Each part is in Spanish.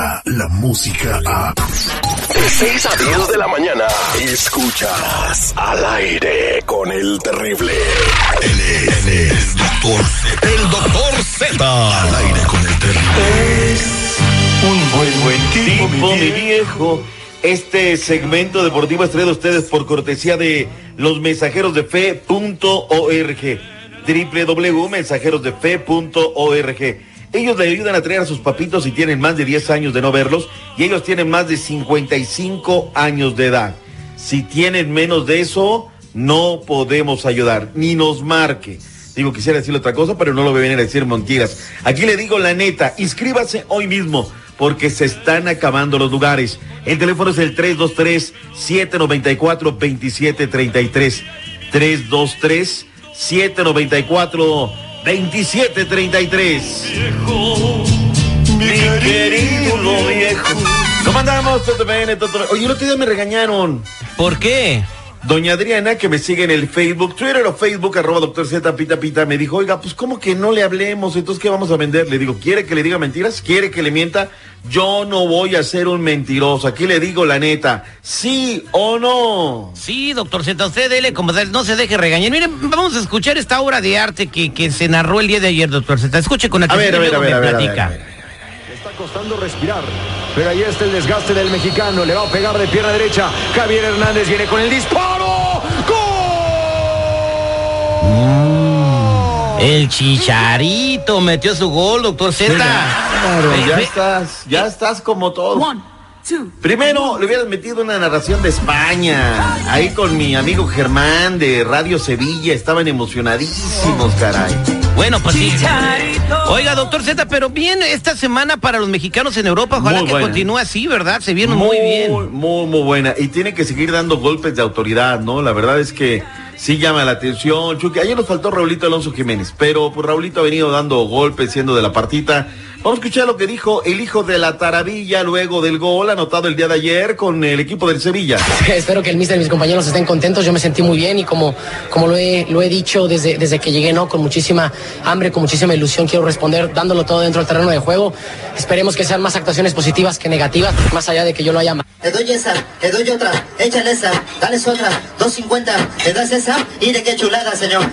llega la música a... De 6 a 10 de la mañana, escuchas al aire con el terrible. Él es, él es doctor Z. El doctor Z. Al aire con el terrible. Un buen, buen tipo, mi viejo. Este segmento deportivo es traído a ustedes por cortesía de los mensajeros de fe.org. www.mensajerosdefe.org. Ellos le ayudan a traer a sus papitos si tienen más de 10 años de no verlos y ellos tienen más de 55 años de edad. Si tienen menos de eso, no podemos ayudar, ni nos marque. Digo, quisiera decirle otra cosa, pero no lo voy a venir a decir mentiras. Aquí le digo la neta, inscríbase hoy mismo, porque se están acabando los lugares. El teléfono es el 323-794-2733. 323-794-2733. Mi querido viejo. ¿Cómo andamos? ¿Todo bien? ¿Todo bien? Oye, el otro día me regañaron. ¿Por qué? Doña Adriana, que me sigue en el Facebook, Twitter o Facebook, arroba doctor Z, pita, pita, me dijo, oiga, pues ¿cómo que no le hablemos? Entonces, ¿qué vamos a vender? Le digo, ¿quiere que le diga mentiras? ¿Quiere que le mienta? Yo no voy a ser un mentiroso. Aquí le digo la neta, ¿sí o no? Sí, doctor Z, usted dele como tal, no se deje regañar. Miren, vamos a escuchar esta obra de arte que, que se narró el día de ayer, doctor Z. Escuche con atención a ver, a ver, me a ver, a ver, platica. a ver, a ver. Está costando respirar. Pero ahí está el desgaste del mexicano. Le va a pegar de pierna derecha. Javier Hernández viene con el disparo. ¡Gol! El chicharito metió su gol, doctor Z. Claro, ya estás, ya estás como todo. Primero le hubieras metido una narración de España. Ahí con mi amigo Germán de Radio Sevilla. Estaban emocionadísimos, caray. Bueno, pues sí. Oiga, doctor Z, pero bien esta semana para los mexicanos en Europa, ojalá Muy que buena. continúe así, ¿verdad? Se vieron muy, bien. Muy, muy buena. Y tiene que seguir dando golpes de autoridad, ¿no? La verdad es que sí llama la atención. Chucky, ayer nos faltó Raulito Alonso Jiménez, pero pues Raulito ha venido dando golpes, siendo de la partita. Vamos a escuchar lo que dijo el hijo de la Taravilla luego del gol anotado el día de ayer con el equipo del Sevilla. Espero que el mister y mis compañeros estén contentos. Yo me sentí muy bien y como, como lo, he, lo he dicho desde, desde que llegué, ¿no? Con muchísima hambre, con muchísima ilusión, quiero responder dándolo todo dentro del terreno de juego. Esperemos que sean más actuaciones positivas que negativas, más allá de que yo lo haya Te doy esa, te doy otra, échale esa, dale otra, 250, te das esa y de qué chulada, señor.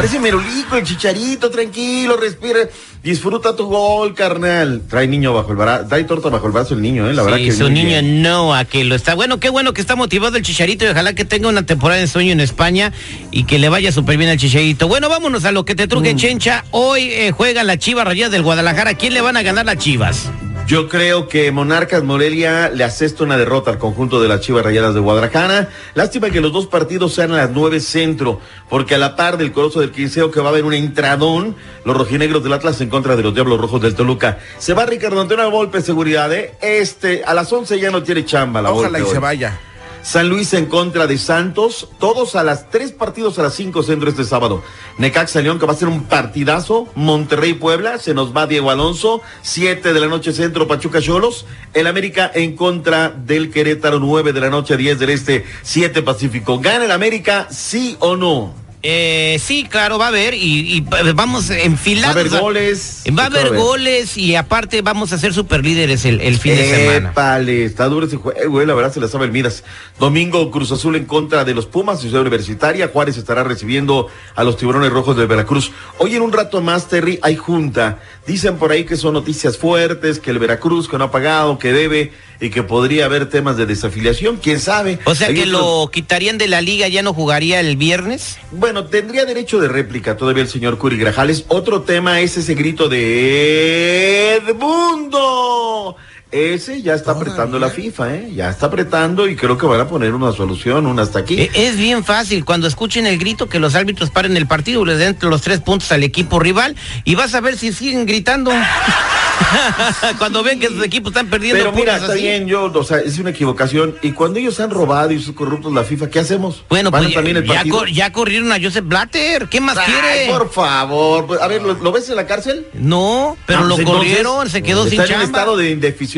Parece merolico, el chicharito, tranquilo, respira, disfruta tu gol, carnal. Trae niño bajo el brazo, trae torta bajo el brazo el niño, eh, la verdad Sí, que su niño bien. Noah que lo está. Bueno, qué bueno que está motivado el Chicharito y ojalá que tenga una temporada de sueño en España y que le vaya súper bien al Chicharito. Bueno, vámonos a lo que te Mm. truque, Chencha. Hoy eh, juega la Chivas Rayadas del Guadalajara. ¿Quién le van a ganar las Chivas? Yo creo que Monarcas Morelia le asesta una derrota al conjunto de las Chivas Rayadas de Guadalajara. Lástima que los dos partidos sean a las nueve centro, porque a la par del Coloso del Quinceo que va a haber un entradón, los rojinegros del Atlas en contra de los Diablos Rojos del Toluca. Se va Ricardo Antonio Volpe, seguridad, ¿eh? Este, a las once ya no tiene chamba la Ojalá y se vaya. San Luis en contra de Santos, todos a las tres partidos a las cinco centro este sábado. Necaxa León, que va a ser un partidazo. Monterrey Puebla, se nos va Diego Alonso, siete de la noche centro Pachuca Cholos. El América en contra del Querétaro, nueve de la noche, diez del este, siete Pacífico. ¿Gana el América, sí o no? Eh, sí, claro, va a haber y, y eh, vamos enfilados. Va a haber goles. Va a ¿Qué va a haber haber? goles y aparte vamos a ser super líderes el, el fin de semana. Épale, está duro ese juego, güey, la verdad se la sabe el Midas. Domingo Cruz Azul en contra de los Pumas, Ciudad Universitaria. Juárez estará recibiendo a los Tiburones Rojos de Veracruz. Hoy en un rato más, Terry, hay junta. Dicen por ahí que son noticias fuertes, que el Veracruz que no ha pagado, que debe y que podría haber temas de desafiliación, quién sabe. O sea Hay que lo quitarían de la liga, ya no jugaría el viernes. Bueno, tendría derecho de réplica todavía el señor Curi Grajales. Otro tema es ese grito de Edmundo. Ese ya está apretando la FIFA, ¿eh? Ya está apretando y creo que van a poner una solución, una hasta aquí. E- Es bien fácil, cuando escuchen el grito que los árbitros paren el partido, les den los tres puntos al equipo rival y vas a ver si siguen gritando. cuando ven que sus equipos están perdiendo Pero mira, está así. bien, yo, o sea, es una equivocación. Y cuando ellos han robado y son corruptos la FIFA, ¿qué hacemos? Bueno, ¿Van pues también el ya, partido? cor- ya corrieron a Joseph Blatter. ¿Qué más Ay, quiere? por favor. Pues, a ver, ¿lo, lo ves en la cárcel? No, pero Ah, lo pues, entonces, corrieron, se quedó sin Está en chamba. un estado de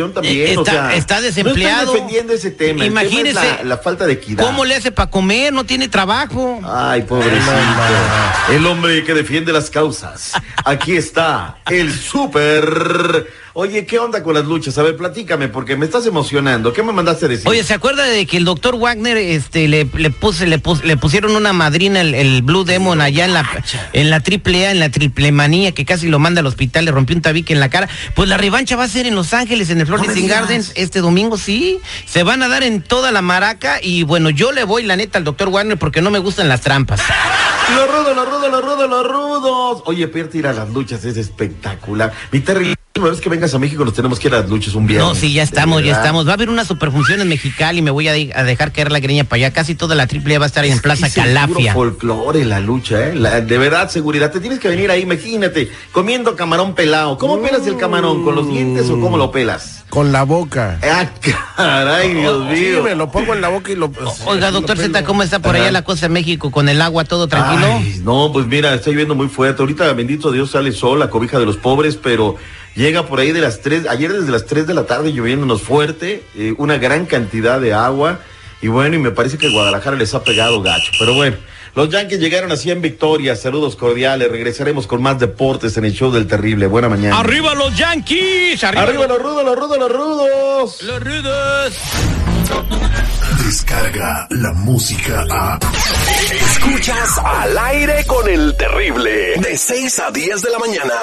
indefinición también. Eh, o está- sea, está No desempleado. defendiendo ese tema. El tema es Imagínese la, la falta de equidad. ¿Cómo le hace para comer? No tiene trabajo. Ay, pobrecito. El hombre que defiende las causas. Aquí está el super Oye, ¿qué onda con las luchas? A ver, platícame, porque me estás emocionando. ¿Qué me mandaste a decir? Oye, ¿se acuerda de que el doctor Wagner este, le, le, puse, le, pus- le pusieron una madrina, el, el Blue Demon, allá en la, en la triple A, en la triple manía, que casi lo manda al hospital, le rompió un tabique en la cara? Pues la revancha va a ser en Los Ángeles, en el Florida. Gardens, este domingo, sí. Se van a dar en toda la maraca y bueno, yo le voy la neta al doctor Wagner porque no me gustan las trampas. Los rudos, los rudos, los rudos, los rudos. Oye, Pierre, ir a las luchas es espectacular. Mi Terry, próxima vez que vengas a México nos tenemos que ir a las luchas un viernes. No, sí, ya estamos, ya estamos. Va a haber una superfunción en Mexicali y me voy a, de- a dejar caer la greña para allá. Casi toda la triple va a estar en Plaza Es Calafia. folclore, la lucha, ¿eh? La- de verdad, seguridad. Te tienes que venir ahí, imagínate, comiendo camarón pelado. ¿Cómo pelas el camarón? ¿Con los dientes o cómo lo pelas? Con la boca. Ah, caray, Dios Sí, mío. me lo pongo en la boca y lo. Oiga, doctor. Z, ¿cómo está por allá la cosa en México? ¿Con el agua todo tranquilo? Ay, no, pues mira, está lloviendo muy fuerte. Ahorita, bendito Dios, sale sol, la cobija de los pobres, pero llega por ahí de las 3, ayer desde las 3 de la tarde lloviéndonos fuerte, eh, una gran cantidad de agua. Y bueno, y me parece que Guadalajara les ha pegado gacho. Pero bueno, los Yankees llegaron así en victoria. Saludos cordiales. Regresaremos con más deportes en el show del terrible. Buena mañana. ¡Arriba los Yankees! Arriba los rudos, los rudos, los rudos. los rudos! Descarga la música a. Escuchas al aire con el terrible. De 6 a 10 de la mañana.